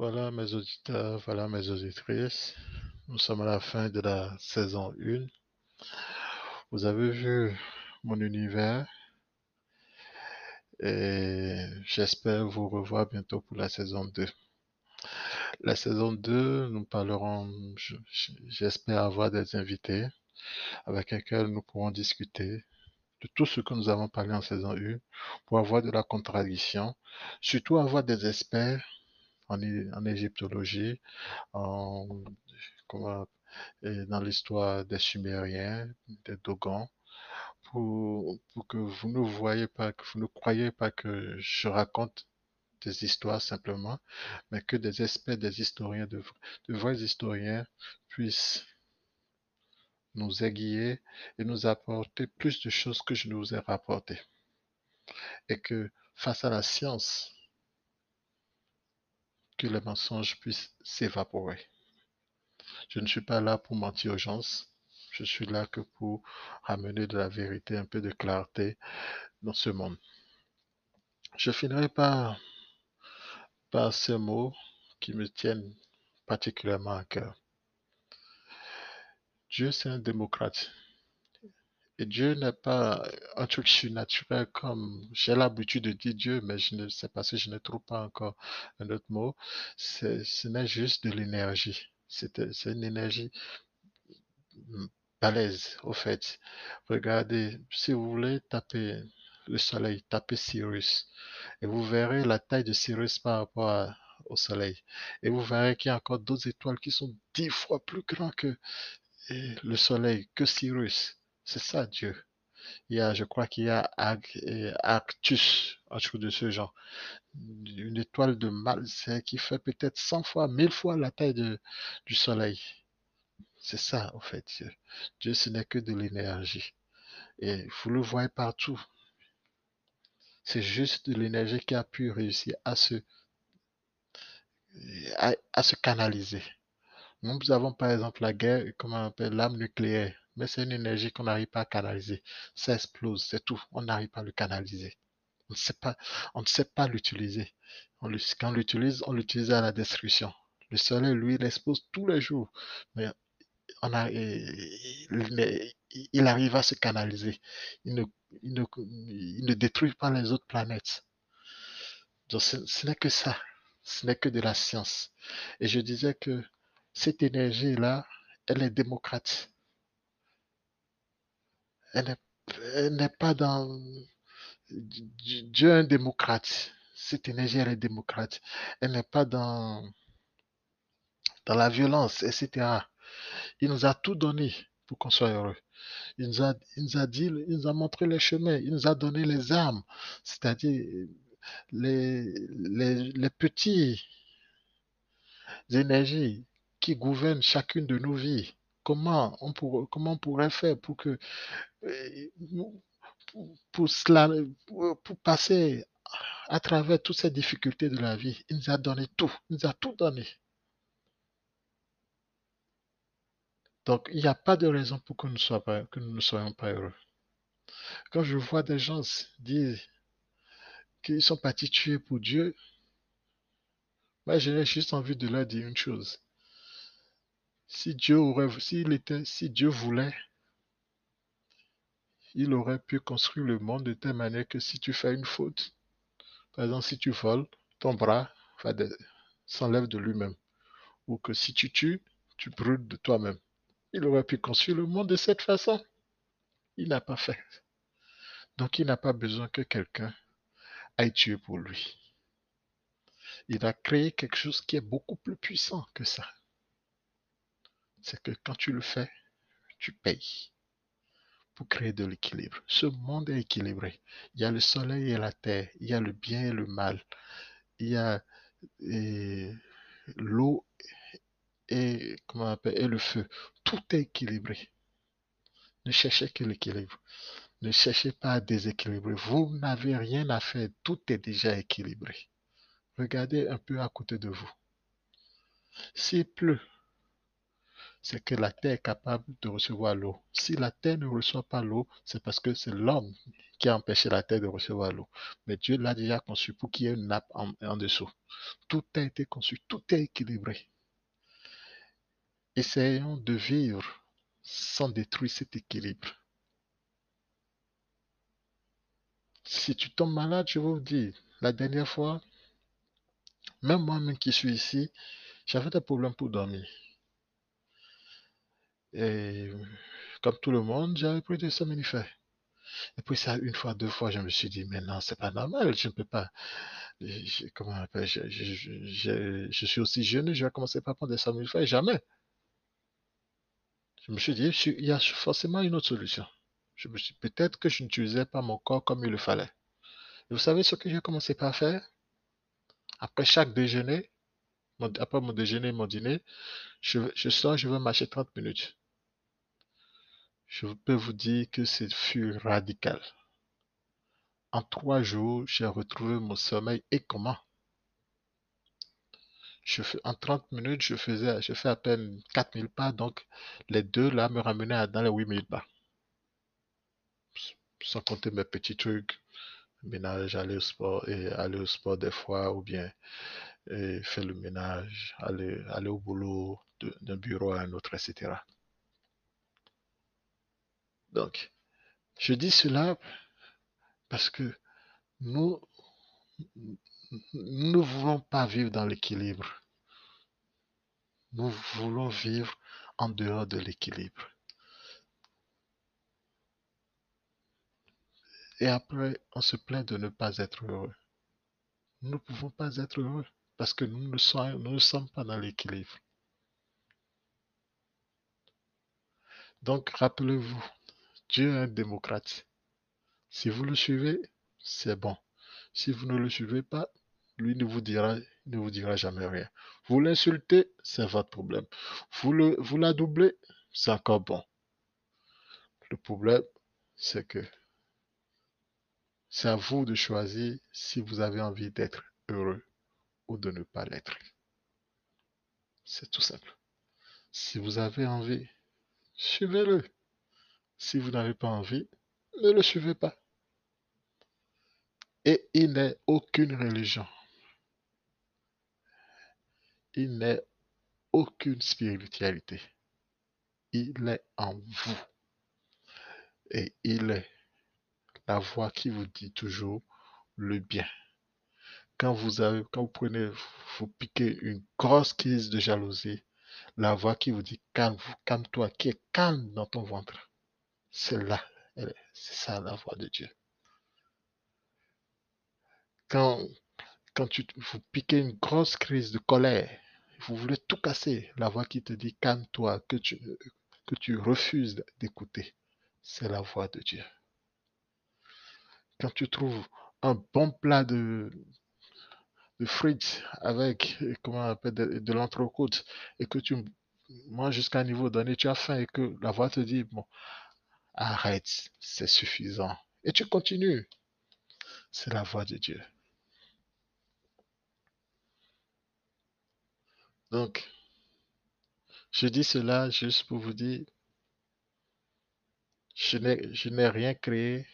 Voilà mes auditeurs, voilà mes auditrices. Nous sommes à la fin de la saison 1. Vous avez vu mon univers et j'espère vous revoir bientôt pour la saison 2. La saison 2, nous parlerons, j'espère avoir des invités avec lesquels nous pourrons discuter de tout ce que nous avons parlé en saison 1 pour avoir de la contradiction, surtout avoir des experts en, égyptologie, dans l'histoire des Sumériens, des Dogons, pour, que vous ne voyez pas, que vous ne croyez pas que je raconte des histoires simplement, mais que des experts, des historiens, de, de vrais historiens puissent nous aiguiller et nous apporter plus de choses que je ne vous ai rapporté. Et que face à la science, que les mensonges puissent s'évaporer. Je ne suis pas là pour mentir aux gens. Je suis là que pour ramener de la vérité, un peu de clarté dans ce monde. Je finirai par, par ces mots qui me tiennent particulièrement à cœur. Dieu, c'est un démocrate. Et Dieu n'est pas un truc surnaturel comme j'ai l'habitude de dire Dieu, mais je ne sais pas si je ne trouve pas encore un autre mot. Ce n'est juste de l'énergie. C'est une énergie balèze, au fait. Regardez, si vous voulez taper le soleil, tapez Sirius. Et vous verrez la taille de Sirius par rapport au soleil. Et vous verrez qu'il y a encore d'autres étoiles qui sont dix fois plus grandes que le soleil, que Sirius. C'est ça, Dieu. Il y a, je crois qu'il y a Arctus, un truc de ce genre. Une étoile de c'est qui fait peut-être 100 fois, 1000 fois la taille du Soleil. C'est ça, en fait, Dieu. Dieu, ce n'est que de l'énergie. Et vous le voyez partout. C'est juste de l'énergie qui a pu réussir à se, à se canaliser. Nous avons par exemple la guerre, comment on appelle, l'arme nucléaire mais c'est une énergie qu'on n'arrive pas à canaliser. Ça explose, c'est tout. On n'arrive pas à le canaliser. On ne sait pas, on ne sait pas l'utiliser. quand on l'utilise, on l'utilise à la destruction. Le soleil, lui, il expose tous les jours. Mais on a, il, arrive à se canaliser. Il ne, il ne, détruit pas les autres planètes. Donc ce n'est que ça. Ce n'est que de la science. Et je disais que cette énergie-là, elle est démocrate elle n'est pas dans... Dieu est un démocrate. Cette énergie, elle est démocrate. Elle n'est pas dans, dans la violence, etc. Il nous a tout donné pour qu'on soit heureux. Il nous, a, il nous a dit, il nous a montré le chemin, il nous a donné les armes, c'est-à-dire les, les, les petites énergies qui gouvernent chacune de nos vies. Comment on, pourrait faire pour que pour, cela, pour passer à travers toutes ces difficultés de la vie, il nous a donné tout, il nous a tout donné. Donc, il n'y a pas de raison pour que nous, que nous ne soyons pas heureux. Quand je vois des gens dire qu'ils sont partis tuer pour Dieu, moi, j'ai juste envie de leur dire une chose. Si Dieu voulait, il aurait pu construire le monde de telle manière que si tu fais une faute, par exemple, si tu voles, ton bras s'enlève de lui-même. Ou que si tu tues, tu brûles de toi-même. Il aurait pu construire le monde de cette façon. Il n'a pas fait. Donc il n'a pas besoin que quelqu'un aille tuer pour lui. Il a créé quelque chose qui est beaucoup plus puissant que ça. C'est que quand tu le fais, tu payes créer de l'équilibre. Ce monde est équilibré. Il y a le soleil et la terre, il y a le bien et le mal, il y a l'eau et, comment on appelle, et le feu. Tout est équilibré. Ne cherchez que l'équilibre. Ne cherchez pas à déséquilibrer. Vous n'avez rien à faire. Tout est déjà équilibré. Regardez un peu à côté de vous. S'il pleut, c'est que la terre est capable de recevoir l'eau. Si la terre ne reçoit pas l'eau, c'est parce que c'est l'homme qui a empêché la terre de recevoir l'eau. Mais Dieu l'a déjà conçu pour qu'il y ait une nappe en, dessous. Tout a été conçu, tout est équilibré. Essayons de vivre sans détruire cet équilibre. Si tu tombes malade, je vous dis, la dernière fois, même moi-même qui suis ici, j'avais des problèmes pour dormir. Et comme tout le monde, j'avais pris des somnifères. Et puis ça, une fois, deux fois, je me suis dit, mais non, c'est pas normal, je ne peux pas. comment on appelle, je, suis aussi jeune, je vais commencer par prendre des somnifères, jamais. Je me suis dit, il y a forcément une autre solution. Peut-être que je n'utilisais pas mon corps comme il le fallait. Et vous savez ce que j'ai commencé par faire? Après chaque déjeuner, après mon déjeuner et mon dîner, je, je sors, je vais marcher 30 minutes. Je peux vous dire que c'est fut radical. En trois jours, j'ai retrouvé mon sommeil et comment? En 30 minutes, je faisais, fais à peine 4000 pas, donc les deux là me ramenaient dans les 8000 pas. Sans compter mes petits trucs, ménage, aller au sport aller au sport des fois, ou bien faire le ménage, aller, au boulot d'un bureau à un autre, etc. Donc, je dis cela parce que nous, ne voulons pas vivre dans l'équilibre. Nous voulons vivre en dehors de l'équilibre. Et après, on se plaint de ne pas être heureux. Nous ne pouvons pas être heureux parce que nous ne sommes, nous ne sommes pas dans l'équilibre. Donc, rappelez-vous, Dieu est un démocrate. Si vous le suivez, c'est bon. Si vous ne le suivez pas, lui ne vous dira, jamais rien. Vous l'insultez, c'est votre problème. Vous le, vous la doublez, c'est encore bon. Le problème, c'est que c'est à vous de choisir si vous avez envie d'être heureux ou de ne pas l'être. C'est tout simple. Si vous avez envie, suivez-le. Si vous n'avez pas envie, ne le suivez pas. Et il n'est aucune religion. Il n'est aucune spiritualité. Il est en vous. Et il est la voix qui vous dit toujours le bien. Quand vous prenez, vous piquez une grosse crise de jalousie, la voix qui vous dit calme, calme-toi, qui est calme dans ton ventre. C'est là, c'est ça la voix de Dieu. Quand, quand tu, vous piquez une grosse crise de colère, vous voulez tout casser, la voix qui te dit calme-toi, que tu, que tu refuses d'écouter, c'est la voix de Dieu. Quand tu trouves un bon plat de, de frites avec, comment on appelle, de, de l'entrecôte, et que tu manges jusqu'à un niveau donné, tu as faim et que la voix te dit, bon, arrête, c'est suffisant. Et tu continues. C'est la voix de Dieu. Donc, je dis cela juste pour vous dire, je n'ai, rien créé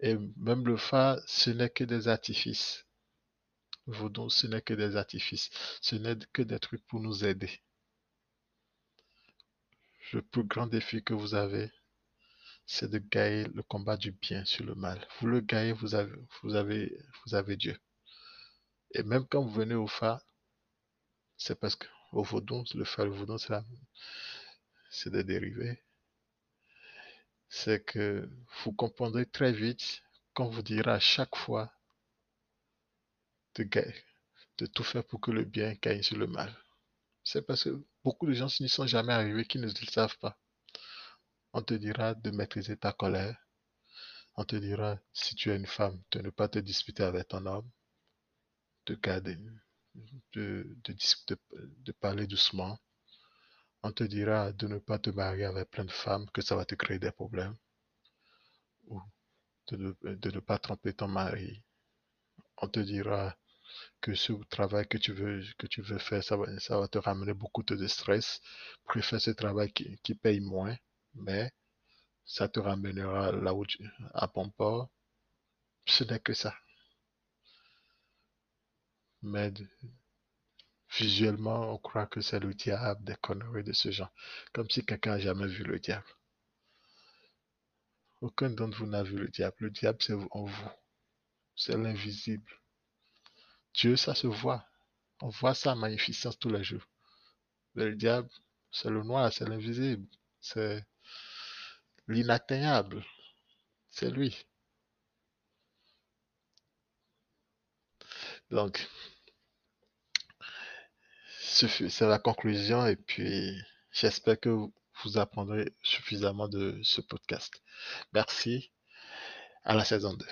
et même le phare, ce n'est que des artifices. Vaudon, ce n'est que des artifices. Ce n'est que des trucs pour nous aider. Le plus grand défi que vous avez, c'est de gagner le combat du bien sur le mal. Vous le gagnez, vous avez, vous avez, vous avez Dieu. Et même quand vous venez au phare, c'est parce que au vaudon, le phare, le vaudon, c'est des dérivés. C'est que vous comprendrez très vite qu'on vous dira à chaque fois de, de tout faire pour que le bien gagne sur le mal. C'est parce que beaucoup de gens n'y sont jamais arrivés qui ne le savent pas. On te dira de maîtriser ta colère. On te dira, si tu es une femme, de ne pas te disputer avec ton homme, de garder, de, parler doucement. On te dira de ne pas te marier avec plein de femmes, que ça va te créer des problèmes. Ou de ne, pas tromper ton mari. On te dira que ce travail que tu veux, faire, ça va, te ramener beaucoup de stress. Préfère ce travail qui paye moins, mais ça te ramènera là où tu, à Pomport. Ce n'est que ça. Mais visuellement, on croit que c'est le diable, des conneries de ce genre. Comme si quelqu'un n'a jamais vu le diable. Aucun d'entre vous n'a vu le diable. Le diable, c'est en vous. C'est l'invisible. Dieu, ça se voit. On voit sa magnificence tous les jours. le diable, c'est le noir, c'est l'invisible. C'est l'inatteignable. C'est lui. Donc, c'est la conclusion et puis j'espère que vous apprendrez suffisamment de ce podcast. Merci. À la saison 2.